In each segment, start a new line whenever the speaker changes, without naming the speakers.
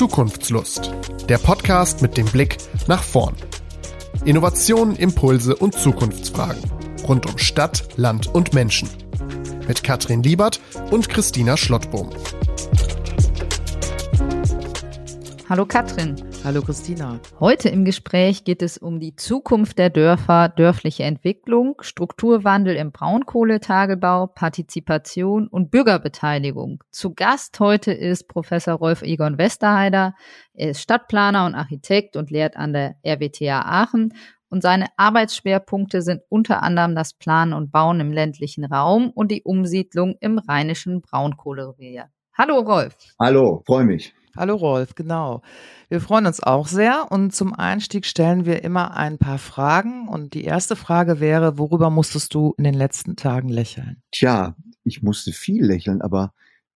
Zukunftslust. Der Podcast mit dem Blick nach vorn. Innovationen, Impulse und Zukunftsfragen. Rund um Stadt, Land und Menschen. Mit Katrin Liebert und Christina Schlottbohm.
Hallo Katrin.
Hallo Christina.
Heute im Gespräch geht es um die Zukunft der Dörfer, dörfliche Entwicklung, Strukturwandel im Braunkohletagebau, Partizipation und Bürgerbeteiligung. Zu Gast heute ist Professor Rolf Egon Westerheider. Er ist Stadtplaner und Architekt und lehrt an der RWTH Aachen. Und seine Arbeitsschwerpunkte sind unter anderem das Planen und Bauen im ländlichen Raum und die Umsiedlung im rheinischen Braunkohlerevier. Hallo Rolf.
Hallo, freue mich.
Hallo Rolf, genau. Wir freuen uns auch sehr und zum Einstieg stellen wir immer ein paar Fragen und die erste Frage wäre, worüber musstest du in den letzten Tagen lächeln?
Tja, ich musste viel lächeln, aber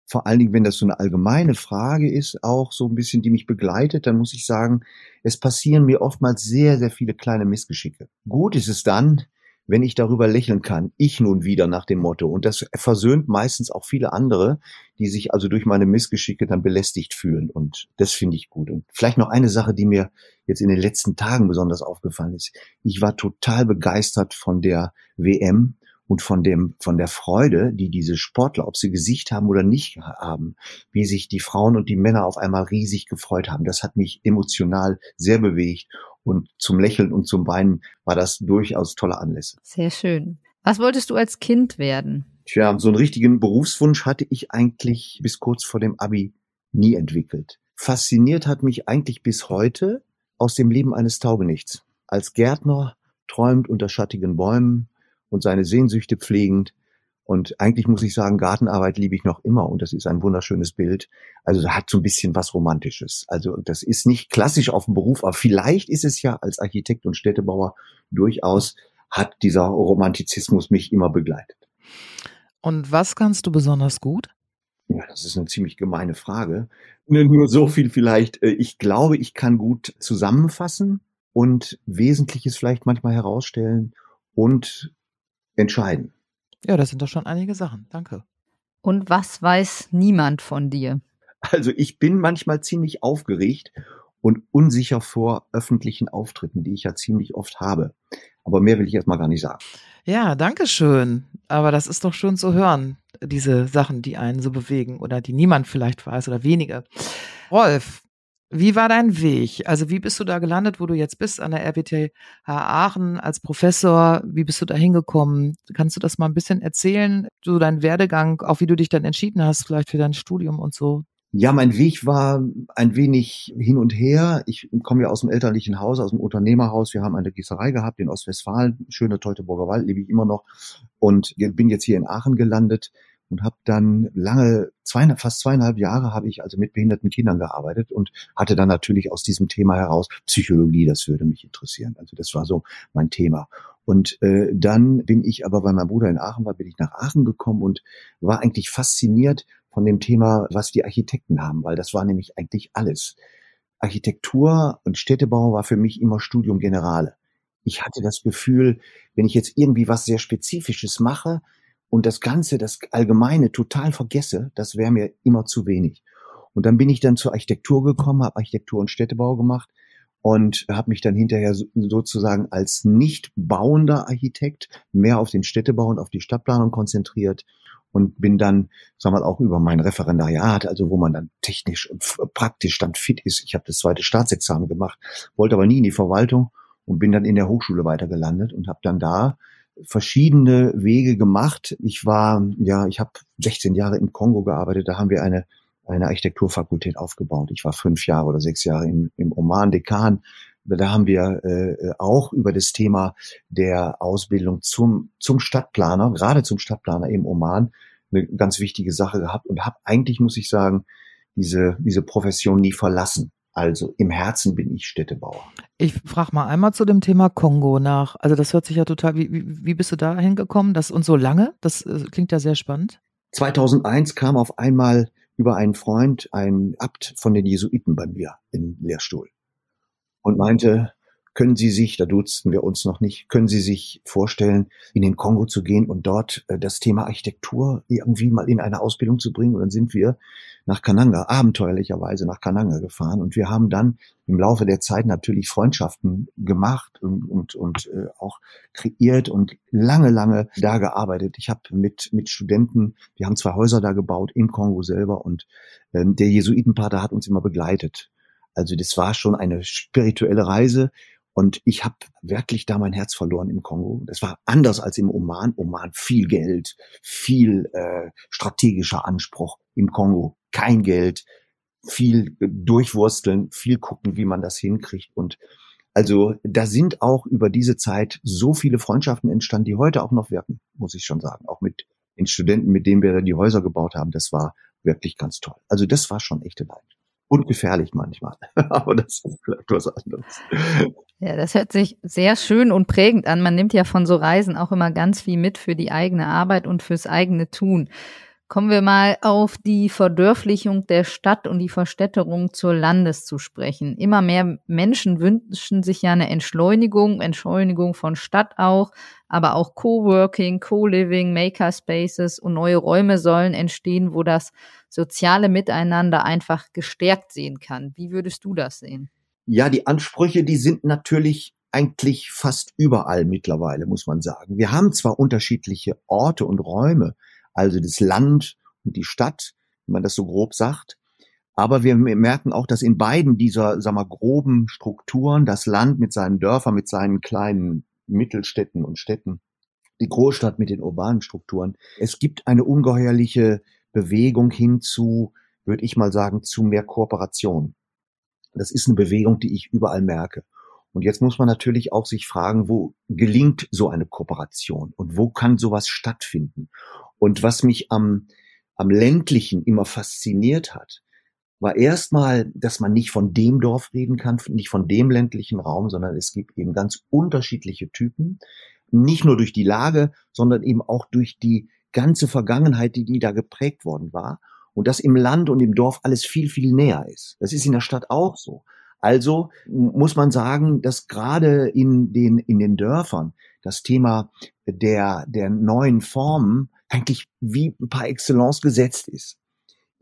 vor allen Dingen, wenn das so eine allgemeine Frage ist, auch so ein bisschen, die mich begleitet, dann muss ich sagen, es passieren mir oftmals sehr, sehr viele kleine Missgeschicke. Gut ist es dann, wenn ich darüber lächeln kann, ich nun wieder nach dem Motto. Und das versöhnt meistens auch viele andere, die sich also durch meine Missgeschicke dann belästigt fühlen. Und das finde ich gut. Und vielleicht noch eine Sache, die mir jetzt in den letzten Tagen besonders aufgefallen ist. Ich war total begeistert von der WM und von dem, von der Freude, die diese Sportler, ob sie Gesicht haben oder nicht haben, wie sich die Frauen und die Männer auf einmal riesig gefreut haben. Das hat mich emotional sehr bewegt und zum Lächeln und zum Weinen war das durchaus tolle Anlässe.
Sehr schön. Was wolltest du als Kind werden?
Tja, so einen richtigen Berufswunsch hatte ich eigentlich bis kurz vor dem Abi nie entwickelt. Fasziniert hat mich eigentlich bis heute aus dem Leben eines Taugenichts. Als Gärtner träumt unter schattigen Bäumen und seine Sehnsüchte pflegend, und eigentlich muss ich sagen, Gartenarbeit liebe ich noch immer und das ist ein wunderschönes Bild. Also hat so ein bisschen was Romantisches. Also das ist nicht klassisch auf dem Beruf, aber vielleicht ist es ja als Architekt und Städtebauer durchaus hat dieser Romantizismus mich immer begleitet.
Und was kannst du besonders gut?
Ja, das ist eine ziemlich gemeine Frage. Nur so viel vielleicht. Äh, ich glaube, ich kann gut zusammenfassen und Wesentliches vielleicht manchmal herausstellen und entscheiden.
Ja, das sind doch schon einige Sachen. Danke.
Und was weiß niemand von dir?
Also ich bin manchmal ziemlich aufgeregt und unsicher vor öffentlichen Auftritten, die ich ja ziemlich oft habe. Aber mehr will ich erstmal gar nicht sagen.
Ja, danke schön. Aber das ist doch schön zu hören, diese Sachen, die einen so bewegen oder die niemand vielleicht weiß oder wenige. Rolf, wie war dein Weg? Also wie bist du da gelandet, wo du jetzt bist an der RWTH Aachen als Professor? Wie bist du da hingekommen? Kannst du das mal ein bisschen erzählen? So dein Werdegang, auch wie du dich dann entschieden hast, vielleicht für dein Studium und so?
Ja, mein Weg war ein wenig hin und her. Ich komme ja aus dem elterlichen Haus, aus dem Unternehmerhaus. Wir haben eine Gießerei gehabt in Ostwestfalen, schöne Teutoburger Wald, liebe ich immer noch. Und bin jetzt hier in Aachen gelandet und habe dann lange, zwei, fast zweieinhalb Jahre habe ich also mit behinderten Kindern gearbeitet und hatte dann natürlich aus diesem Thema heraus Psychologie, das würde mich interessieren. Also das war so mein Thema. Und äh, dann bin ich aber, weil mein Bruder in Aachen war, bin ich nach Aachen gekommen und war eigentlich fasziniert von dem Thema, was die Architekten haben, weil das war nämlich eigentlich alles. Architektur und Städtebau war für mich immer Studium Generale. Ich hatte das Gefühl, wenn ich jetzt irgendwie was sehr Spezifisches mache, und das Ganze, das Allgemeine total vergesse, das wäre mir immer zu wenig. Und dann bin ich dann zur Architektur gekommen, habe Architektur und Städtebau gemacht und habe mich dann hinterher sozusagen als nicht bauender Architekt mehr auf den Städtebau und auf die Stadtplanung konzentriert und bin dann, sagen wir mal, auch über mein Referendariat, also wo man dann technisch und praktisch dann fit ist. Ich habe das zweite Staatsexamen gemacht, wollte aber nie in die Verwaltung und bin dann in der Hochschule weiter gelandet und habe dann da verschiedene Wege gemacht. Ich war, ja, ich habe 16 Jahre im Kongo gearbeitet, da haben wir eine, eine Architekturfakultät aufgebaut. Ich war fünf Jahre oder sechs Jahre im, im Oman Dekan. Da haben wir äh, auch über das Thema der Ausbildung zum, zum Stadtplaner, gerade zum Stadtplaner im Oman, eine ganz wichtige Sache gehabt und habe eigentlich, muss ich sagen, diese, diese Profession nie verlassen. Also im Herzen bin ich Städtebauer.
Ich frage mal einmal zu dem Thema Kongo nach. Also das hört sich ja total, wie, wie, bist du da hingekommen? Das und so lange? Das äh, klingt ja sehr spannend.
2001 kam auf einmal über einen Freund ein Abt von den Jesuiten bei mir in Lehrstuhl und meinte, können Sie sich, da dutzten wir uns noch nicht, können Sie sich vorstellen, in den Kongo zu gehen und dort äh, das Thema Architektur irgendwie mal in eine Ausbildung zu bringen? Und dann sind wir nach Kananga, abenteuerlicherweise nach Kananga gefahren. Und wir haben dann im Laufe der Zeit natürlich Freundschaften gemacht und, und, und äh, auch kreiert und lange, lange da gearbeitet. Ich habe mit, mit Studenten, wir haben zwei Häuser da gebaut im Kongo selber und ähm, der Jesuitenpater hat uns immer begleitet. Also das war schon eine spirituelle Reise und ich habe wirklich da mein Herz verloren im Kongo. Das war anders als im Oman. Oman viel Geld, viel äh, strategischer Anspruch. Im Kongo kein Geld, viel durchwursteln, viel gucken, wie man das hinkriegt. Und also da sind auch über diese Zeit so viele Freundschaften entstanden, die heute auch noch wirken, muss ich schon sagen. Auch mit den Studenten, mit denen wir die Häuser gebaut haben. Das war wirklich ganz toll. Also das war schon echte Leidenschaft und gefährlich manchmal. Aber das ist vielleicht was anderes.
Ja, das hört sich sehr schön und prägend an. Man nimmt ja von so Reisen auch immer ganz viel mit für die eigene Arbeit und fürs eigene Tun. Kommen wir mal auf die Verdörflichung der Stadt und die Verstädterung zur Landes zu sprechen. Immer mehr Menschen wünschen sich ja eine Entschleunigung, Entschleunigung von Stadt auch, aber auch Coworking, Co-Living, Makerspaces und neue Räume sollen entstehen, wo das soziale Miteinander einfach gestärkt sehen kann. Wie würdest du das sehen?
Ja, die Ansprüche, die sind natürlich eigentlich fast überall mittlerweile, muss man sagen. Wir haben zwar unterschiedliche Orte und Räume, also das Land und die Stadt, wenn man das so grob sagt. Aber wir merken auch, dass in beiden dieser, sagen wir, groben Strukturen, das Land mit seinen Dörfern, mit seinen kleinen Mittelstädten und Städten, die Großstadt mit den urbanen Strukturen, es gibt eine ungeheuerliche Bewegung hin zu, würde ich mal sagen, zu mehr Kooperation. Das ist eine Bewegung, die ich überall merke. Und jetzt muss man natürlich auch sich fragen, wo gelingt so eine Kooperation und wo kann sowas stattfinden? Und was mich am, am ländlichen immer fasziniert hat, war erstmal, dass man nicht von dem Dorf reden kann, nicht von dem ländlichen Raum, sondern es gibt eben ganz unterschiedliche Typen. Nicht nur durch die Lage, sondern eben auch durch die ganze Vergangenheit, die, die da geprägt worden war. Und dass im Land und im Dorf alles viel, viel näher ist. Das ist in der Stadt auch so. Also muss man sagen, dass gerade in den, in den Dörfern das Thema der, der neuen Formen eigentlich wie par excellence gesetzt ist.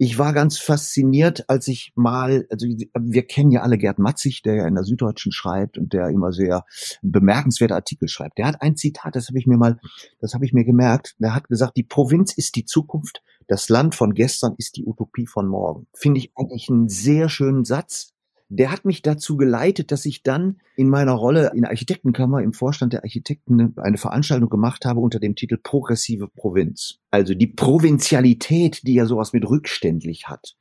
Ich war ganz fasziniert, als ich mal, also wir kennen ja alle Gerd Matzig, der ja in der Süddeutschen schreibt und der immer sehr bemerkenswerte Artikel schreibt. Der hat ein Zitat, das habe ich mir mal, das habe ich mir gemerkt. Der hat gesagt, die Provinz ist die Zukunft, das Land von gestern ist die Utopie von morgen. Finde ich eigentlich einen sehr schönen Satz, der hat mich dazu geleitet, dass ich dann in meiner Rolle in der Architektenkammer im Vorstand der Architekten eine Veranstaltung gemacht habe unter dem Titel Progressive Provinz. Also die Provinzialität, die ja sowas mit rückständlich hat,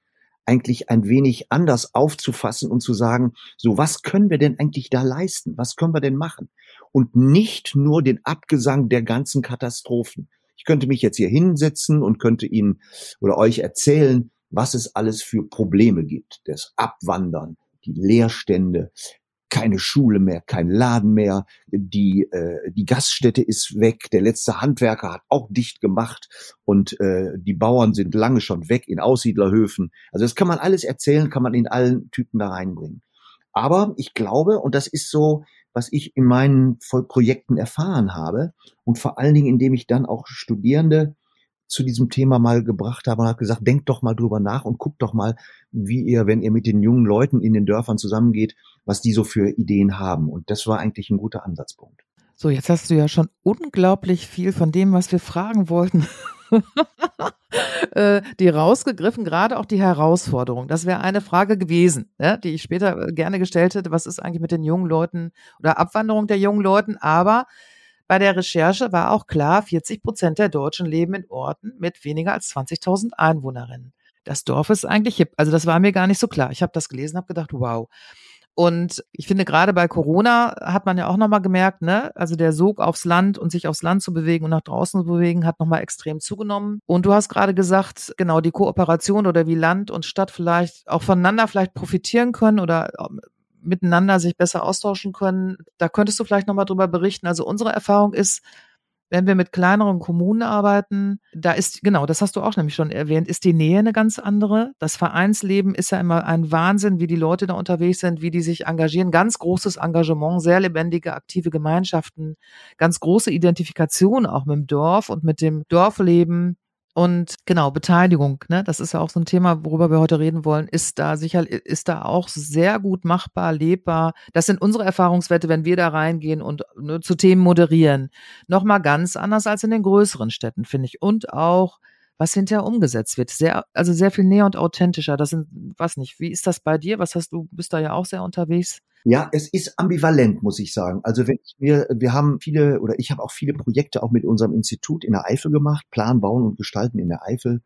eigentlich ein wenig anders aufzufassen und zu sagen, so was können wir denn eigentlich da leisten? Was können wir denn machen? Und nicht nur den Abgesang der ganzen Katastrophen. Ich könnte mich jetzt hier hinsetzen und könnte Ihnen oder euch erzählen, was es alles für Probleme gibt. Das Abwandern, die Leerstände, keine Schule mehr, kein Laden mehr, die, äh, die Gaststätte ist weg, der letzte Handwerker hat auch dicht gemacht und äh, die Bauern sind lange schon weg in Aussiedlerhöfen. Also das kann man alles erzählen, kann man in allen Typen da reinbringen. Aber ich glaube, und das ist so, was ich in meinen Projekten erfahren habe und vor allen Dingen, indem ich dann auch Studierende zu diesem Thema mal gebracht habe und habe gesagt, denkt doch mal drüber nach und guckt doch mal, wie ihr, wenn ihr mit den jungen Leuten in den Dörfern zusammengeht, was die so für Ideen haben. Und das war eigentlich ein guter Ansatzpunkt.
So, jetzt hast du ja schon unglaublich viel von dem, was wir fragen wollten, äh, die rausgegriffen, gerade auch die Herausforderung. Das wäre eine Frage gewesen, ja, die ich später äh, gerne gestellt hätte. Was ist eigentlich mit den jungen Leuten oder Abwanderung der jungen Leuten? Aber bei der Recherche war auch klar, 40 Prozent der Deutschen leben in Orten mit weniger als 20.000 Einwohnerinnen. Das Dorf ist eigentlich hip. Also das war mir gar nicht so klar. Ich habe das gelesen, habe gedacht, wow. Und ich finde, gerade bei Corona hat man ja auch nochmal gemerkt, ne, also der Sog aufs Land und sich aufs Land zu bewegen und nach draußen zu bewegen, hat nochmal extrem zugenommen. Und du hast gerade gesagt, genau, die Kooperation oder wie Land und Stadt vielleicht auch voneinander vielleicht profitieren können oder ähm, miteinander sich besser austauschen können. Da könntest du vielleicht nochmal drüber berichten. Also unsere Erfahrung ist, wenn wir mit kleineren Kommunen arbeiten, da ist, genau, das hast du auch nämlich schon erwähnt, ist die Nähe eine ganz andere. Das Vereinsleben ist ja immer ein Wahnsinn, wie die Leute da unterwegs sind, wie die sich engagieren. Ganz großes Engagement, sehr lebendige, aktive Gemeinschaften, ganz große Identifikation auch mit dem Dorf und mit dem Dorfleben. Und genau, Beteiligung, ne, das ist ja auch so ein Thema, worüber wir heute reden wollen, ist da sicher, ist da auch sehr gut machbar, lebbar. Das sind unsere Erfahrungswerte, wenn wir da reingehen und ne, zu Themen moderieren. Nochmal ganz anders als in den größeren Städten, finde ich. Und auch, was hinterher umgesetzt wird. Sehr, also sehr viel näher und authentischer. Das sind, was nicht, wie ist das bei dir? Was hast du, bist da ja auch sehr unterwegs?
Ja, es ist ambivalent, muss ich sagen. Also wenn ich mir, wir haben viele oder ich habe auch viele Projekte auch mit unserem Institut in der Eifel gemacht, Plan, Bauen und Gestalten in der Eifel.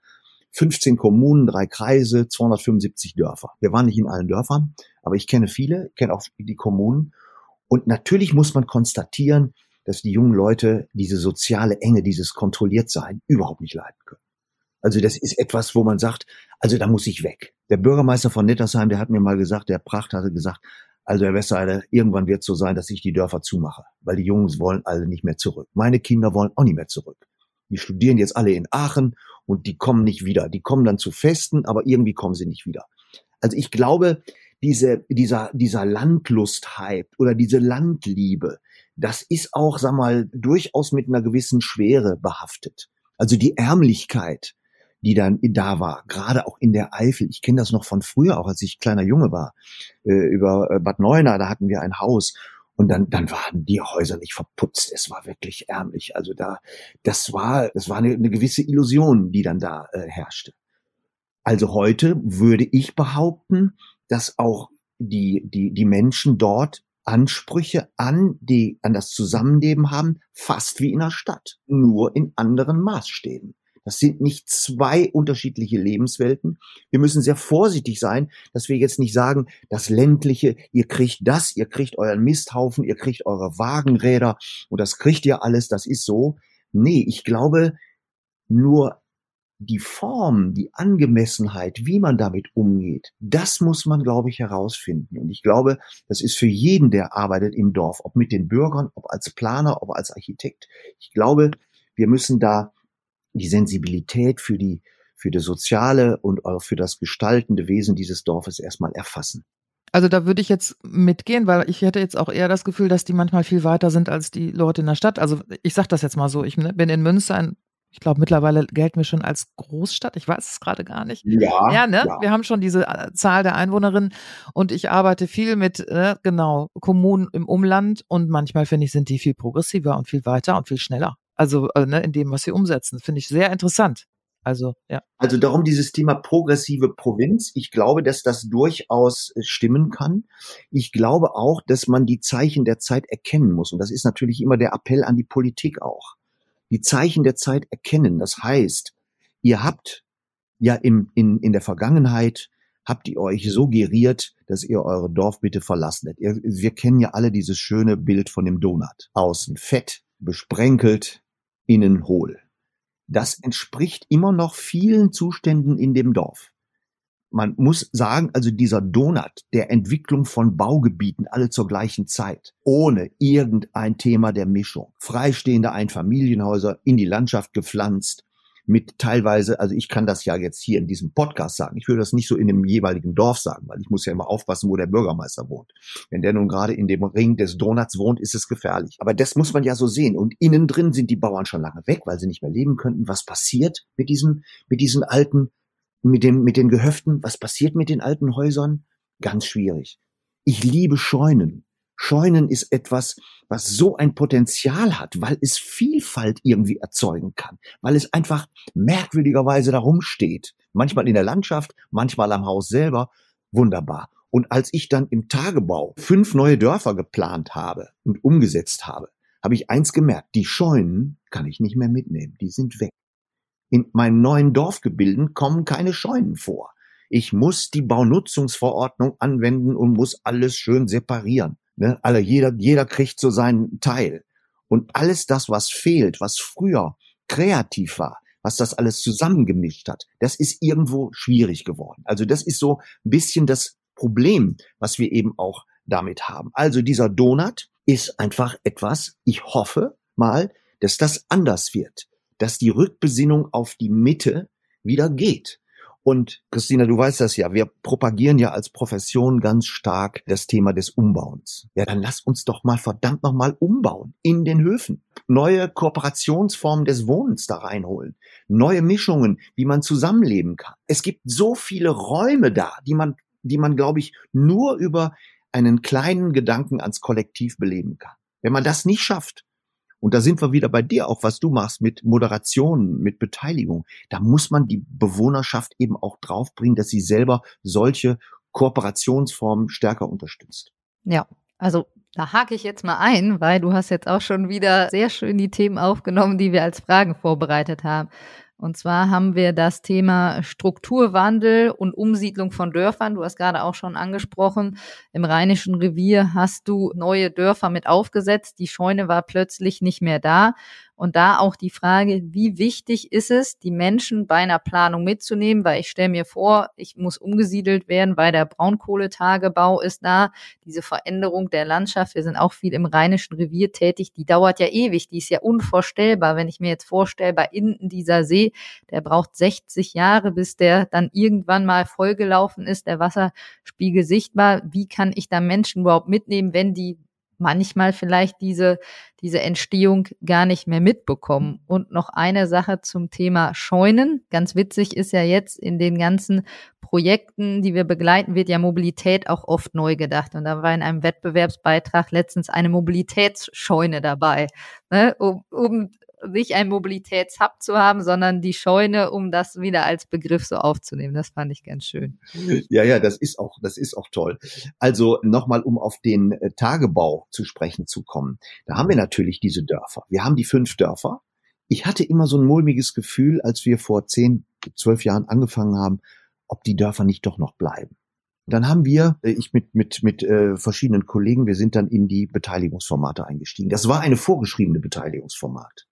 15 Kommunen, drei Kreise, 275 Dörfer. Wir waren nicht in allen Dörfern, aber ich kenne viele, kenne auch die Kommunen. Und natürlich muss man konstatieren, dass die jungen Leute diese soziale Enge, dieses Kontrolliertsein überhaupt nicht leiden können. Also das ist etwas, wo man sagt, also da muss ich weg. Der Bürgermeister von Nettersheim, der hat mir mal gesagt, der Pracht hatte gesagt, also Herr Westseide, irgendwann wird es so sein, dass ich die Dörfer zumache, weil die Jungs wollen alle nicht mehr zurück. Meine Kinder wollen auch nicht mehr zurück. Die studieren jetzt alle in Aachen und die kommen nicht wieder. Die kommen dann zu Festen, aber irgendwie kommen sie nicht wieder. Also ich glaube, diese, dieser, dieser Landlust-Hype oder diese Landliebe, das ist auch, sag mal, durchaus mit einer gewissen Schwere behaftet. Also die Ärmlichkeit, die dann da war, gerade auch in der Eifel. Ich kenne das noch von früher, auch als ich kleiner Junge war, äh, über äh, Bad Neuenahr, da hatten wir ein Haus und dann, dann waren die Häuser nicht verputzt. Es war wirklich ärmlich. Also da, das war, das war eine, eine gewisse Illusion, die dann da äh, herrschte. Also heute würde ich behaupten, dass auch die, die, die Menschen dort Ansprüche an die, an das Zusammenleben haben, fast wie in der Stadt, nur in anderen Maßstäben. Das sind nicht zwei unterschiedliche Lebenswelten. Wir müssen sehr vorsichtig sein, dass wir jetzt nicht sagen, das ländliche, ihr kriegt das, ihr kriegt euren Misthaufen, ihr kriegt eure Wagenräder und das kriegt ihr alles, das ist so. Nee, ich glaube, nur die Form, die Angemessenheit, wie man damit umgeht, das muss man, glaube ich, herausfinden. Und ich glaube, das ist für jeden, der arbeitet im Dorf, ob mit den Bürgern, ob als Planer, ob als Architekt. Ich glaube, wir müssen da die Sensibilität für die, für das soziale und auch für das gestaltende Wesen dieses Dorfes erstmal erfassen.
Also da würde ich jetzt mitgehen, weil ich hätte jetzt auch eher das Gefühl, dass die manchmal viel weiter sind als die Leute in der Stadt. Also ich sage das jetzt mal so, ich bin in Münster, ein, ich glaube mittlerweile gelten wir schon als Großstadt, ich weiß es gerade gar nicht.
Ja,
ja, ne?
Ja.
Wir haben schon diese äh, Zahl der Einwohnerinnen und ich arbeite viel mit, äh, genau, Kommunen im Umland und manchmal finde ich, sind die viel progressiver und viel weiter und viel schneller. Also äh, ne, in dem, was sie umsetzen. Finde ich sehr interessant. Also, ja.
Also darum dieses Thema progressive Provinz. Ich glaube, dass das durchaus äh, stimmen kann. Ich glaube auch, dass man die Zeichen der Zeit erkennen muss. Und das ist natürlich immer der Appell an die Politik auch. Die Zeichen der Zeit erkennen. Das heißt, ihr habt ja im, in, in der Vergangenheit habt ihr euch so geriert, dass ihr eure Dorf bitte verlassen hättet. Wir kennen ja alle dieses schöne Bild von dem Donut. Außen fett, besprenkelt, innen hohl. Das entspricht immer noch vielen Zuständen in dem Dorf. Man muss sagen, also dieser Donut der Entwicklung von Baugebieten alle zur gleichen Zeit, ohne irgendein Thema der Mischung. Freistehende Einfamilienhäuser in die Landschaft gepflanzt, mit teilweise, also ich kann das ja jetzt hier in diesem Podcast sagen. Ich würde das nicht so in dem jeweiligen Dorf sagen, weil ich muss ja immer aufpassen, wo der Bürgermeister wohnt. Wenn der nun gerade in dem Ring des Donuts wohnt, ist es gefährlich. Aber das muss man ja so sehen. Und innen drin sind die Bauern schon lange weg, weil sie nicht mehr leben könnten. Was passiert mit diesem, mit diesen alten, mit dem, mit den Gehöften? Was passiert mit den alten Häusern? Ganz schwierig. Ich liebe Scheunen. Scheunen ist etwas, was so ein Potenzial hat, weil es Vielfalt irgendwie erzeugen kann, weil es einfach merkwürdigerweise darum steht. Manchmal in der Landschaft, manchmal am Haus selber. Wunderbar. Und als ich dann im Tagebau fünf neue Dörfer geplant habe und umgesetzt habe, habe ich eins gemerkt, die Scheunen kann ich nicht mehr mitnehmen, die sind weg. In meinen neuen Dorfgebilden kommen keine Scheunen vor. Ich muss die Baunutzungsverordnung anwenden und muss alles schön separieren. Ne? Alle, jeder, jeder kriegt so seinen Teil. Und alles das, was fehlt, was früher kreativ war, was das alles zusammengemischt hat, das ist irgendwo schwierig geworden. Also das ist so ein bisschen das Problem, was wir eben auch damit haben. Also dieser Donut ist einfach etwas, ich hoffe mal, dass das anders wird, dass die Rückbesinnung auf die Mitte wieder geht. Und Christina, du weißt das ja, wir propagieren ja als Profession ganz stark das Thema des Umbauens. Ja, dann lass uns doch mal verdammt nochmal umbauen in den Höfen. Neue Kooperationsformen des Wohnens da reinholen. Neue Mischungen, wie man zusammenleben kann. Es gibt so viele Räume da, die man, die man, glaube ich, nur über einen kleinen Gedanken ans Kollektiv beleben kann. Wenn man das nicht schafft, und da sind wir wieder bei dir auch, was du machst mit Moderation, mit Beteiligung. Da muss man die Bewohnerschaft eben auch draufbringen, dass sie selber solche Kooperationsformen stärker unterstützt.
Ja, also da hake ich jetzt mal ein, weil du hast jetzt auch schon wieder sehr schön die Themen aufgenommen, die wir als Fragen vorbereitet haben. Und zwar haben wir das Thema Strukturwandel und Umsiedlung von Dörfern. Du hast gerade auch schon angesprochen, im Rheinischen Revier hast du neue Dörfer mit aufgesetzt. Die Scheune war plötzlich nicht mehr da. Und da auch die Frage, wie wichtig ist es, die Menschen bei einer Planung mitzunehmen, weil ich stelle mir vor, ich muss umgesiedelt werden, weil der Braunkohletagebau ist da, diese Veränderung der Landschaft, wir sind auch viel im Rheinischen Revier tätig, die dauert ja ewig, die ist ja unvorstellbar, wenn ich mir jetzt vorstelle, bei Inden dieser See, der braucht 60 Jahre, bis der dann irgendwann mal vollgelaufen ist, der Wasserspiegel sichtbar, wie kann ich da Menschen überhaupt mitnehmen, wenn die manchmal vielleicht diese, diese Entstehung gar nicht mehr mitbekommen. Und noch eine Sache zum Thema Scheunen. Ganz witzig ist ja jetzt in den ganzen Projekten, die wir begleiten, wird ja Mobilität auch oft neu gedacht. Und da war in einem Wettbewerbsbeitrag letztens eine Mobilitätsscheune dabei, ne, um, um nicht ein Mobilitätshub zu haben, sondern die Scheune, um das wieder als Begriff so aufzunehmen. Das fand ich ganz schön.
Ja, ja, das ist auch, das ist auch toll. Also nochmal, um auf den äh, Tagebau zu sprechen zu kommen. Da haben wir natürlich diese Dörfer. Wir haben die fünf Dörfer. Ich hatte immer so ein mulmiges Gefühl, als wir vor zehn, zwölf Jahren angefangen haben, ob die Dörfer nicht doch noch bleiben. Dann haben wir, äh, ich mit, mit, mit äh, verschiedenen Kollegen, wir sind dann in die Beteiligungsformate eingestiegen. Das war eine vorgeschriebene Beteiligungsformat.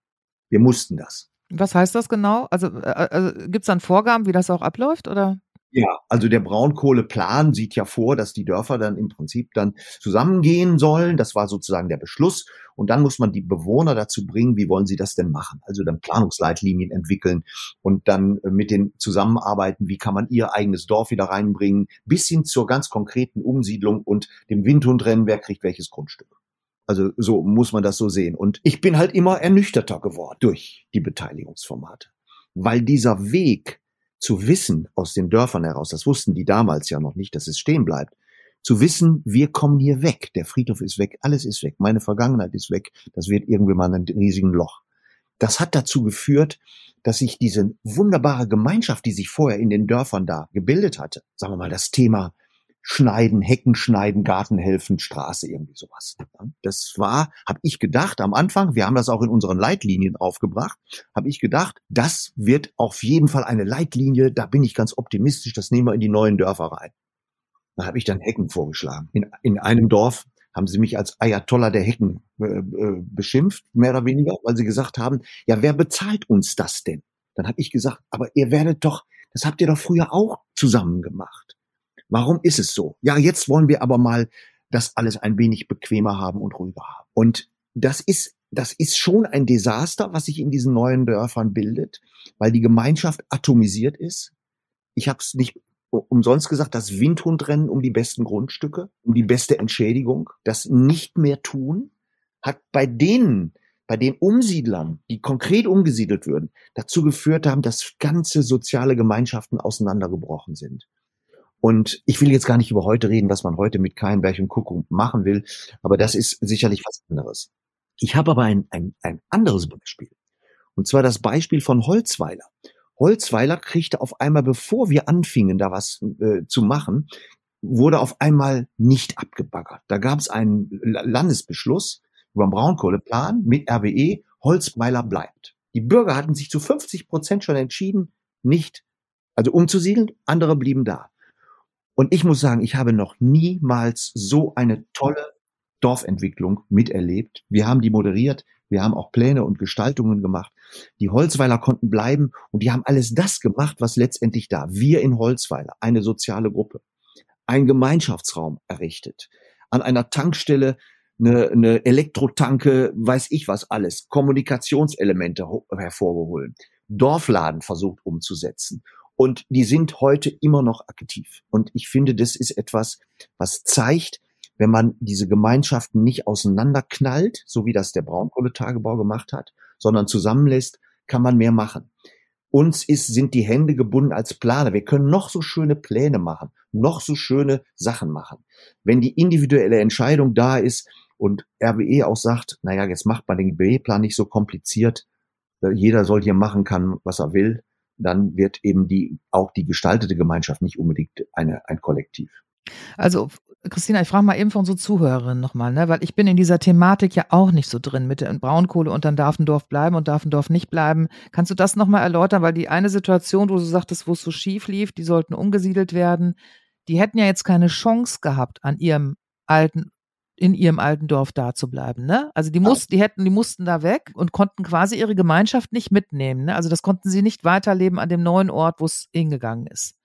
Wir mussten das.
Was heißt das genau? Also, äh, also gibt es dann Vorgaben, wie das auch abläuft, oder?
Ja, also der Braunkohleplan sieht ja vor, dass die Dörfer dann im Prinzip dann zusammengehen sollen. Das war sozusagen der Beschluss. Und dann muss man die Bewohner dazu bringen, wie wollen sie das denn machen? Also dann Planungsleitlinien entwickeln und dann äh, mit den zusammenarbeiten, wie kann man ihr eigenes Dorf wieder reinbringen, bis hin zur ganz konkreten Umsiedlung und dem Windhundrennen, wer kriegt welches Grundstück. Also so muss man das so sehen. Und ich bin halt immer ernüchterter geworden durch die Beteiligungsformate. Weil dieser Weg zu wissen aus den Dörfern heraus, das wussten die damals ja noch nicht, dass es stehen bleibt, zu wissen, wir kommen hier weg, der Friedhof ist weg, alles ist weg, meine Vergangenheit ist weg, das wird irgendwie mal ein riesigen Loch. Das hat dazu geführt, dass sich diese wunderbare Gemeinschaft, die sich vorher in den Dörfern da gebildet hatte, sagen wir mal das Thema schneiden, Hecken schneiden, Garten helfen, Straße, irgendwie sowas. Das war, habe ich gedacht am Anfang, wir haben das auch in unseren Leitlinien aufgebracht, habe ich gedacht, das wird auf jeden Fall eine Leitlinie, da bin ich ganz optimistisch, das nehmen wir in die neuen Dörfer rein. Da habe ich dann Hecken vorgeschlagen. In, in einem Dorf haben sie mich als Ayatollah der Hecken äh, äh, beschimpft, mehr oder weniger, weil sie gesagt haben, ja, wer bezahlt uns das denn? Dann habe ich gesagt, aber ihr werdet doch, das habt ihr doch früher auch zusammen gemacht. Warum ist es so? Ja, jetzt wollen wir aber mal das alles ein wenig bequemer haben und ruhiger haben. Und das ist, das ist schon ein Desaster, was sich in diesen neuen Dörfern bildet, weil die Gemeinschaft atomisiert ist. Ich habe es nicht umsonst gesagt, das Windhundrennen um die besten Grundstücke, um die beste Entschädigung, das nicht mehr tun, hat bei denen, bei den Umsiedlern, die konkret umgesiedelt würden, dazu geführt haben, dass ganze soziale Gemeinschaften auseinandergebrochen sind. Und ich will jetzt gar nicht über heute reden, was man heute mit Keinberg und Kuckuck machen will, aber das ist sicherlich was anderes. Ich habe aber ein, ein, ein anderes Beispiel. Und zwar das Beispiel von Holzweiler. Holzweiler kriegte auf einmal, bevor wir anfingen, da was äh, zu machen, wurde auf einmal nicht abgebaggert. Da gab es einen Landesbeschluss über den Braunkohleplan mit RWE, Holzweiler bleibt. Die Bürger hatten sich zu 50 Prozent schon entschieden, nicht, also umzusiedeln, andere blieben da. Und ich muss sagen, ich habe noch niemals so eine tolle Dorfentwicklung miterlebt. Wir haben die moderiert, wir haben auch Pläne und Gestaltungen gemacht. Die Holzweiler konnten bleiben und die haben alles das gemacht, was letztendlich da. Wir in Holzweiler, eine soziale Gruppe, ein Gemeinschaftsraum errichtet, an einer Tankstelle eine, eine Elektrotanke, weiß ich was alles, Kommunikationselemente hervorgeholt, Dorfladen versucht umzusetzen. Und die sind heute immer noch aktiv. Und ich finde, das ist etwas, was zeigt, wenn man diese Gemeinschaften nicht auseinanderknallt, so wie das der Braunkohletagebau gemacht hat, sondern zusammenlässt, kann man mehr machen. Uns ist, sind die Hände gebunden als Planer. Wir können noch so schöne Pläne machen, noch so schöne Sachen machen. Wenn die individuelle Entscheidung da ist und RWE auch sagt, naja, jetzt macht man den B-Plan nicht so kompliziert, jeder soll hier machen kann, was er will, dann wird eben die, auch die gestaltete Gemeinschaft nicht unbedingt eine, ein Kollektiv.
Also Christina, ich frage mal eben von so Zuhörerinnen nochmal, ne? weil ich bin in dieser Thematik ja auch nicht so drin mit der Braunkohle und dann darf ein Dorf bleiben und darf ein Dorf nicht bleiben. Kannst du das nochmal erläutern? Weil die eine Situation, wo du sagtest, wo es so schief lief, die sollten umgesiedelt werden, die hätten ja jetzt keine Chance gehabt, an ihrem alten in ihrem alten Dorf da zu bleiben, ne? Also die mussten, die hätten, die mussten da weg und konnten quasi ihre Gemeinschaft nicht mitnehmen, ne? Also das konnten sie nicht weiterleben an dem neuen Ort, wo es hingegangen ist.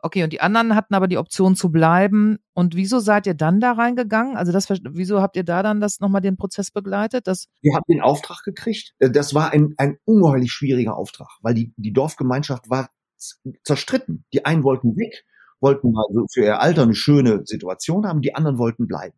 Okay, und die anderen hatten aber die Option zu bleiben. Und wieso seid ihr dann da reingegangen? Also das, wieso habt ihr da dann das nochmal den Prozess begleitet? Das
Wir haben den Auftrag gekriegt. Äh, das war ein, ein ungeheuerlich schwieriger Auftrag, weil die, die Dorfgemeinschaft war zerstritten. Die einen wollten weg, wollten mal so für ihr Alter eine schöne Situation haben, die anderen wollten bleiben.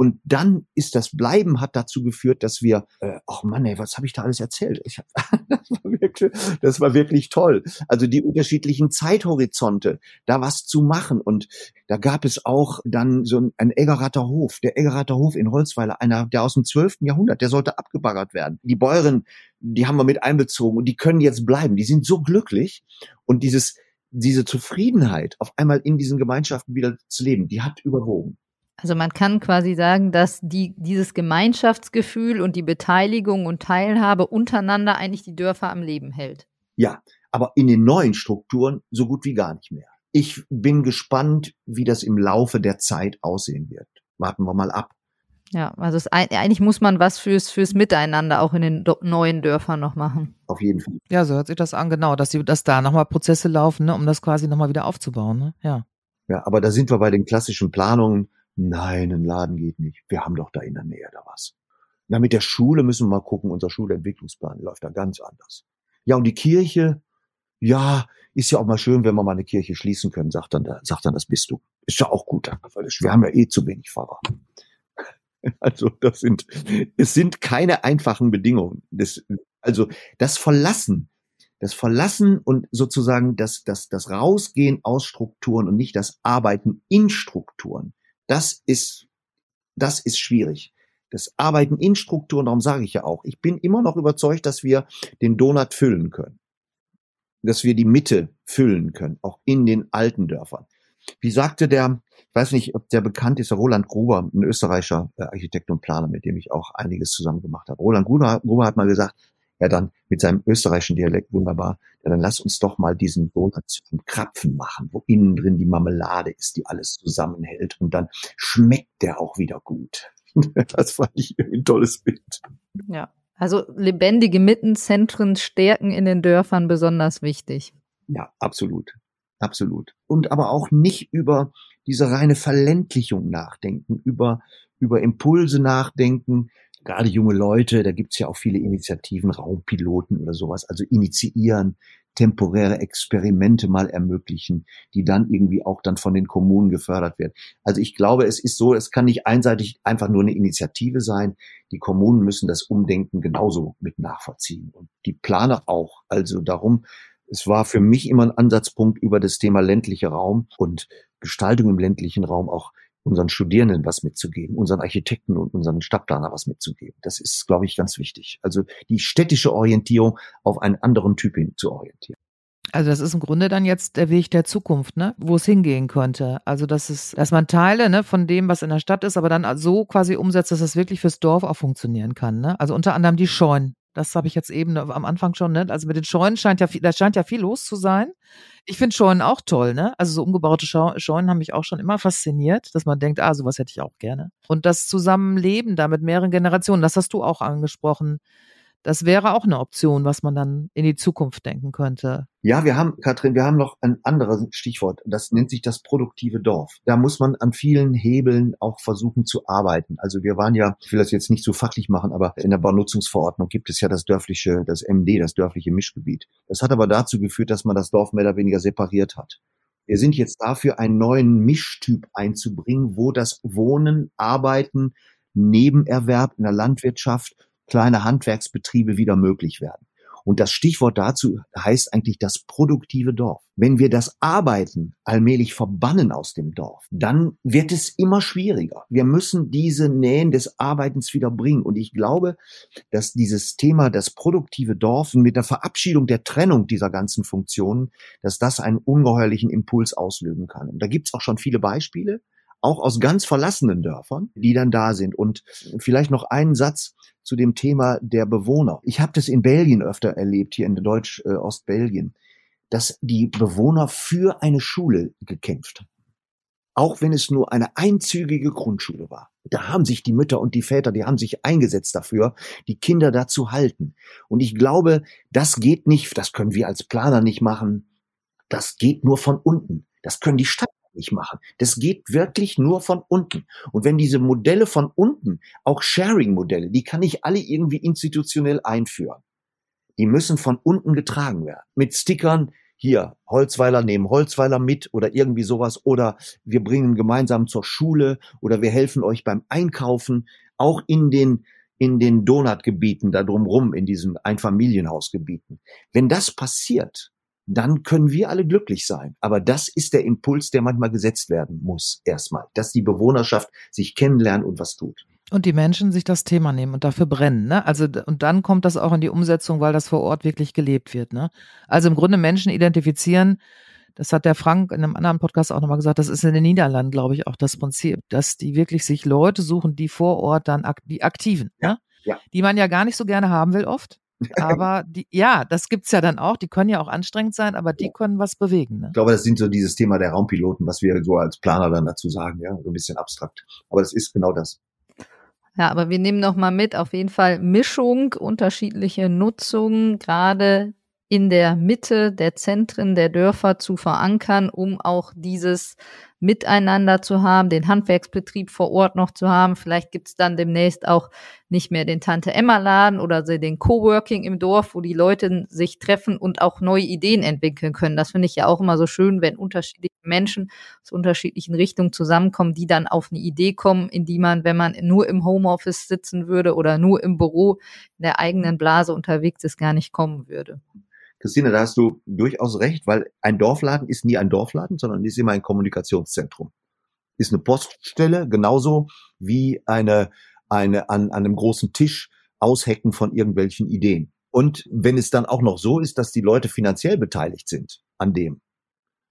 Und dann ist das Bleiben hat dazu geführt, dass wir, äh, ach Mann, ey, was habe ich da alles erzählt? Ich hab, das, war wirklich, das war wirklich toll. Also die unterschiedlichen Zeithorizonte, da was zu machen. Und da gab es auch dann so ein, ein Eggerater Hof. Der Eggerater Hof in Holzweiler, einer, der aus dem 12. Jahrhundert, der sollte abgebaggert werden. Die Bäuerin, die haben wir mit einbezogen und die können jetzt bleiben. Die sind so glücklich. Und dieses, diese Zufriedenheit, auf einmal in diesen Gemeinschaften wieder zu leben, die hat überwogen.
Also man kann quasi sagen, dass die, dieses Gemeinschaftsgefühl und die Beteiligung und Teilhabe untereinander eigentlich die Dörfer am Leben hält.
Ja, aber in den neuen Strukturen so gut wie gar nicht mehr. Ich bin gespannt, wie das im Laufe der Zeit aussehen wird. Warten wir mal ab.
Ja, also es, eigentlich muss man was fürs, fürs Miteinander auch in den neuen Dörfern noch machen.
Auf jeden Fall.
Ja, so hört sich das an, genau, dass, die, dass da nochmal Prozesse laufen, ne, um das quasi nochmal wieder aufzubauen. Ne? Ja.
Ja, aber da sind wir bei den klassischen Planungen Nein, ein Laden geht nicht. Wir haben doch da in der Nähe da was. Na, mit der Schule müssen wir mal gucken. Unser Schulentwicklungsplan läuft da ganz anders. Ja, und die Kirche, ja, ist ja auch mal schön, wenn wir mal eine Kirche schließen können, sagt dann, sagt dann das Bistum. Ist ja auch gut. Wir haben ja eh zu wenig Pfarrer. Also, das sind, es sind keine einfachen Bedingungen. Das, also, das Verlassen, das Verlassen und sozusagen das, das, das Rausgehen aus Strukturen und nicht das Arbeiten in Strukturen das ist, das ist schwierig. Das Arbeiten in Strukturen, darum sage ich ja auch, ich bin immer noch überzeugt, dass wir den Donut füllen können. Dass wir die Mitte füllen können, auch in den alten Dörfern. Wie sagte der, ich weiß nicht, ob der bekannt ist, der Roland Gruber, ein österreichischer äh, Architekt und Planer, mit dem ich auch einiges zusammen gemacht habe. Roland Gruber, Gruber hat mal gesagt, ja dann mit seinem österreichischen Dialekt wunderbar, ja dann lass uns doch mal diesen Donut zum Krapfen machen, wo innen drin die Marmelade ist, die alles zusammenhält und dann schmeckt der auch wieder gut. das fand ich ein tolles Bild.
Ja, also lebendige Mittenzentren stärken in den Dörfern besonders wichtig.
Ja, absolut. Absolut. Und aber auch nicht über diese reine Verländlichung nachdenken, über, über Impulse nachdenken, gerade junge Leute, da gibt's ja auch viele Initiativen, Raumpiloten oder sowas, also initiieren, temporäre Experimente mal ermöglichen, die dann irgendwie auch dann von den Kommunen gefördert werden. Also ich glaube, es ist so, es kann nicht einseitig einfach nur eine Initiative sein. Die Kommunen müssen das Umdenken genauso mit nachvollziehen und die Planer auch. Also darum, es war für mich immer ein Ansatzpunkt über das Thema ländlicher Raum und Gestaltung im ländlichen Raum auch unseren Studierenden was mitzugeben, unseren Architekten und unseren Stadtplaner was mitzugeben. Das ist, glaube ich, ganz wichtig. Also die städtische Orientierung auf einen anderen Typ hin zu orientieren.
Also das ist im Grunde dann jetzt der Weg der Zukunft, ne? wo es hingehen könnte. Also das ist, dass man Teile ne, von dem, was in der Stadt ist, aber dann so quasi umsetzt, dass es wirklich fürs Dorf auch funktionieren kann. Ne? Also unter anderem die Scheunen. Das habe ich jetzt eben am Anfang schon, ne? Also mit den Scheunen scheint ja viel, da scheint ja viel los zu sein. Ich finde Scheunen auch toll, ne? Also so umgebaute Scheunen haben mich auch schon immer fasziniert, dass man denkt, ah, sowas hätte ich auch gerne. Und das Zusammenleben da mit mehreren Generationen, das hast du auch angesprochen, Das wäre auch eine Option, was man dann in die Zukunft denken könnte.
Ja, wir haben, Katrin, wir haben noch ein anderes Stichwort. Das nennt sich das produktive Dorf. Da muss man an vielen Hebeln auch versuchen zu arbeiten. Also wir waren ja, ich will das jetzt nicht so fachlich machen, aber in der Baunutzungsverordnung gibt es ja das dörfliche, das MD, das dörfliche Mischgebiet. Das hat aber dazu geführt, dass man das Dorf mehr oder weniger separiert hat. Wir sind jetzt dafür, einen neuen Mischtyp einzubringen, wo das Wohnen, Arbeiten, Nebenerwerb in der Landwirtschaft, kleine Handwerksbetriebe wieder möglich werden. Und das Stichwort dazu heißt eigentlich das produktive Dorf. Wenn wir das Arbeiten allmählich verbannen aus dem Dorf, dann wird es immer schwieriger. Wir müssen diese Nähen des Arbeitens wieder bringen. Und ich glaube, dass dieses Thema, das produktive Dorf mit der Verabschiedung der Trennung dieser ganzen Funktionen, dass das einen ungeheuerlichen Impuls auslösen kann. Und da gibt es auch schon viele Beispiele auch aus ganz verlassenen Dörfern, die dann da sind. Und vielleicht noch einen Satz zu dem Thema der Bewohner. Ich habe das in Belgien öfter erlebt, hier in Deutsch-Ostbelgien, dass die Bewohner für eine Schule gekämpft haben. Auch wenn es nur eine einzügige Grundschule war. Da haben sich die Mütter und die Väter, die haben sich eingesetzt dafür, die Kinder da zu halten. Und ich glaube, das geht nicht, das können wir als Planer nicht machen. Das geht nur von unten. Das können die Stadt nicht machen. Das geht wirklich nur von unten. Und wenn diese Modelle von unten, auch Sharing-Modelle, die kann ich alle irgendwie institutionell einführen. Die müssen von unten getragen werden. Mit Stickern, hier, Holzweiler nehmen Holzweiler mit oder irgendwie sowas. Oder wir bringen gemeinsam zur Schule oder wir helfen euch beim Einkaufen. Auch in den, in den Donutgebieten da drumrum, in diesen Einfamilienhausgebieten. Wenn das passiert, dann können wir alle glücklich sein. Aber das ist der Impuls, der manchmal gesetzt werden muss, erstmal, dass die Bewohnerschaft sich kennenlernt und was tut.
Und die Menschen sich das Thema nehmen und dafür brennen, ne? Also, und dann kommt das auch in die Umsetzung, weil das vor Ort wirklich gelebt wird, ne? Also im Grunde Menschen identifizieren, das hat der Frank in einem anderen Podcast auch nochmal gesagt, das ist in den Niederlanden, glaube ich, auch das Prinzip, dass die wirklich sich Leute suchen, die vor Ort dann, die Aktiven, ja, ne? ja. die man ja gar nicht so gerne haben will oft, aber die, ja, das gibt's ja dann auch. Die können ja auch anstrengend sein, aber die können was bewegen. Ne?
Ich glaube, das sind so dieses Thema der Raumpiloten, was wir so als Planer dann dazu sagen, ja, so ein bisschen abstrakt. Aber das ist genau das.
Ja, aber wir nehmen noch mal mit, auf jeden Fall Mischung, unterschiedliche Nutzungen, gerade in der Mitte der Zentren der Dörfer zu verankern, um auch dieses Miteinander zu haben, den Handwerksbetrieb vor Ort noch zu haben. Vielleicht gibt's dann demnächst auch nicht mehr den Tante-Emma-Laden oder den Coworking im Dorf, wo die Leute sich treffen und auch neue Ideen entwickeln können. Das finde ich ja auch immer so schön, wenn unterschiedliche Menschen aus unterschiedlichen Richtungen zusammenkommen, die dann auf eine Idee kommen, in die man, wenn man nur im Homeoffice sitzen würde oder nur im Büro in der eigenen Blase unterwegs ist, gar nicht kommen würde.
Christine, da hast du durchaus recht, weil ein Dorfladen ist nie ein Dorfladen, sondern ist immer ein Kommunikationszentrum. Ist eine Poststelle genauso wie eine, eine an, an einem großen Tisch aushecken von irgendwelchen Ideen. Und wenn es dann auch noch so ist, dass die Leute finanziell beteiligt sind an dem,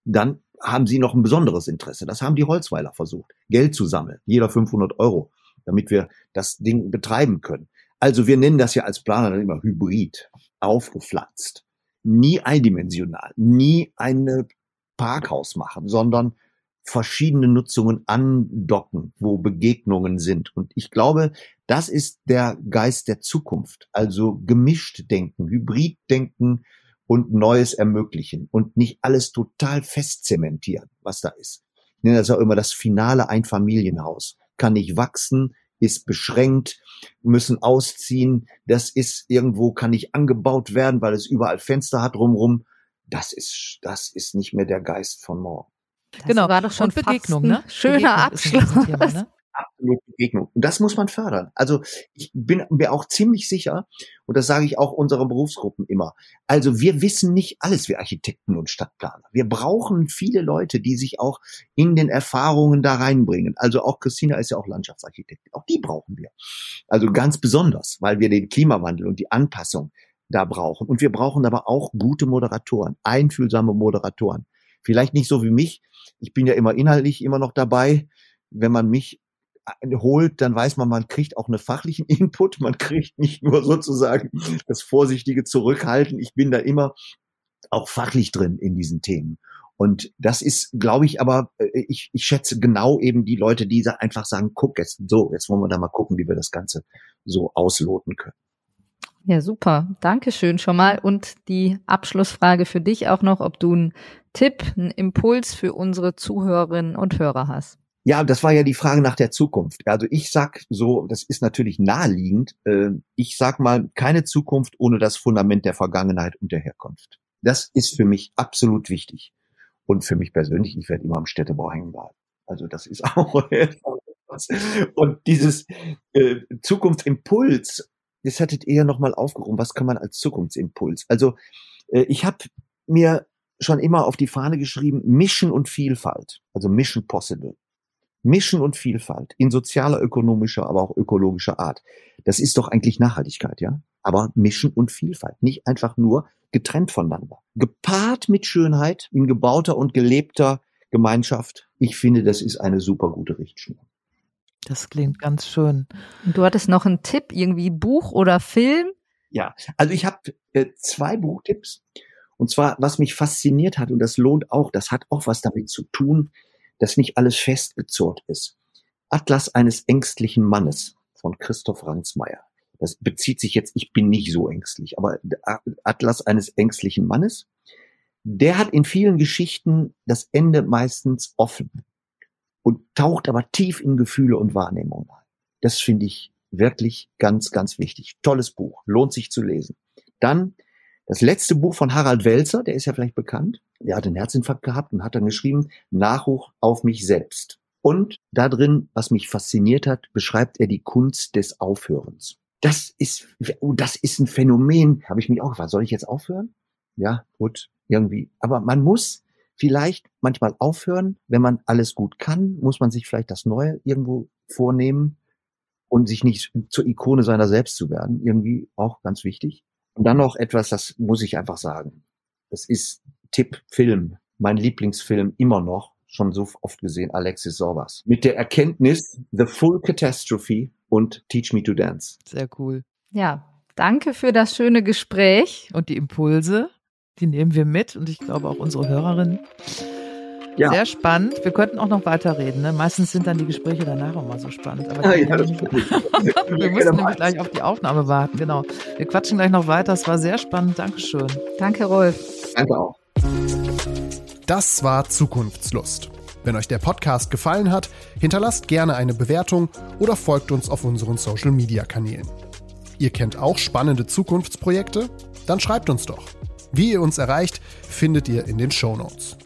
dann haben sie noch ein besonderes Interesse. Das haben die Holzweiler versucht, Geld zu sammeln, jeder 500 Euro, damit wir das Ding betreiben können. Also wir nennen das ja als Planer dann immer Hybrid, aufgepflanzt nie eindimensional, nie ein Parkhaus machen, sondern verschiedene Nutzungen andocken, wo Begegnungen sind. Und ich glaube, das ist der Geist der Zukunft. Also gemischt denken, hybrid denken und Neues ermöglichen und nicht alles total festzementieren, was da ist. Ich nenne das auch immer das finale Einfamilienhaus. Kann nicht wachsen, ist beschränkt, müssen ausziehen. Das ist irgendwo, kann nicht angebaut werden, weil es überall Fenster hat drumrum. Das ist, das ist nicht mehr der Geist von morgen.
Das genau. war doch schon Und Begegnung, ne? Schöner Begegnung Abschluss. Thema, ne?
Absolute Begegnung. Und das muss man fördern. Also ich bin mir auch ziemlich sicher, und das sage ich auch unseren Berufsgruppen immer, also wir wissen nicht alles, wir Architekten und Stadtplaner. Wir brauchen viele Leute, die sich auch in den Erfahrungen da reinbringen. Also auch Christina ist ja auch Landschaftsarchitektin. Auch die brauchen wir. Also ganz besonders, weil wir den Klimawandel und die Anpassung da brauchen. Und wir brauchen aber auch gute Moderatoren, einfühlsame Moderatoren. Vielleicht nicht so wie mich. Ich bin ja immer inhaltlich immer noch dabei. Wenn man mich holt, dann weiß man, man kriegt auch einen fachlichen Input, man kriegt nicht nur sozusagen das vorsichtige Zurückhalten. Ich bin da immer auch fachlich drin in diesen Themen. Und das ist, glaube ich, aber äh, ich, ich schätze genau eben die Leute, die einfach sagen, guck jetzt so, jetzt wollen wir da mal gucken, wie wir das Ganze so ausloten können.
Ja, super. Dankeschön schon mal. Und die Abschlussfrage für dich auch noch, ob du einen Tipp, einen Impuls für unsere Zuhörerinnen und Hörer hast.
Ja, das war ja die Frage nach der Zukunft. Also ich sag so, das ist natürlich naheliegend. Äh, ich sag mal, keine Zukunft ohne das Fundament der Vergangenheit und der Herkunft. Das ist für mich absolut wichtig. Und für mich persönlich, ich werde immer am Städtebau hängen bleiben. Also das ist auch und dieses äh, Zukunftsimpuls, das hattet ihr ja nochmal aufgehoben. Was kann man als Zukunftsimpuls? Also äh, ich habe mir schon immer auf die Fahne geschrieben, Mission und Vielfalt, also Mission Possible. Mission und Vielfalt in sozialer, ökonomischer, aber auch ökologischer Art. Das ist doch eigentlich Nachhaltigkeit, ja? Aber Mission und Vielfalt, nicht einfach nur getrennt voneinander. Gepaart mit Schönheit in gebauter und gelebter Gemeinschaft. Ich finde, das ist eine super gute Richtschnur.
Das klingt ganz schön.
Und du hattest noch einen Tipp, irgendwie Buch oder Film?
Ja, also ich habe äh, zwei Buchtipps. Und zwar, was mich fasziniert hat, und das lohnt auch, das hat auch was damit zu tun, dass nicht alles festgezurrt ist. Atlas eines ängstlichen Mannes von Christoph Ransmayr. Das bezieht sich jetzt, ich bin nicht so ängstlich, aber Atlas eines ängstlichen Mannes. Der hat in vielen Geschichten das Ende meistens offen und taucht aber tief in Gefühle und Wahrnehmungen ein. Das finde ich wirklich ganz, ganz wichtig. Tolles Buch, lohnt sich zu lesen. Dann das letzte Buch von Harald Welzer, der ist ja vielleicht bekannt. Der hat einen Herzinfarkt gehabt und hat dann geschrieben, Nachruch auf mich selbst. Und da drin, was mich fasziniert hat, beschreibt er die Kunst des Aufhörens. Das ist, oh, das ist ein Phänomen. Habe ich mich auch gefragt, soll ich jetzt aufhören? Ja, gut, irgendwie. Aber man muss vielleicht manchmal aufhören, wenn man alles gut kann, muss man sich vielleicht das Neue irgendwo vornehmen und sich nicht zur Ikone seiner selbst zu werden. Irgendwie auch ganz wichtig. Und dann noch etwas, das muss ich einfach sagen. Das ist Tipp Film, mein Lieblingsfilm immer noch, schon so oft gesehen, Alexis Sorbas. Mit der Erkenntnis The Full Catastrophe und Teach Me to Dance.
Sehr cool.
Ja, danke für das schöne Gespräch.
Und die Impulse, die nehmen wir mit und ich glaube auch unsere Hörerinnen. Ja. Sehr spannend. Wir könnten auch noch weiterreden. Ne? Meistens sind dann die Gespräche danach auch mal so spannend. Aber ja, ja, wir müssen nämlich gleich auf die Aufnahme warten. Genau. Wir quatschen gleich noch weiter. Es war sehr spannend. Dankeschön.
Danke, Rolf.
Danke auch.
Das war Zukunftslust. Wenn euch der Podcast gefallen hat, hinterlasst gerne eine Bewertung oder folgt uns auf unseren Social-Media-Kanälen. Ihr kennt auch spannende Zukunftsprojekte? Dann schreibt uns doch. Wie ihr uns erreicht, findet ihr in den Show Notes.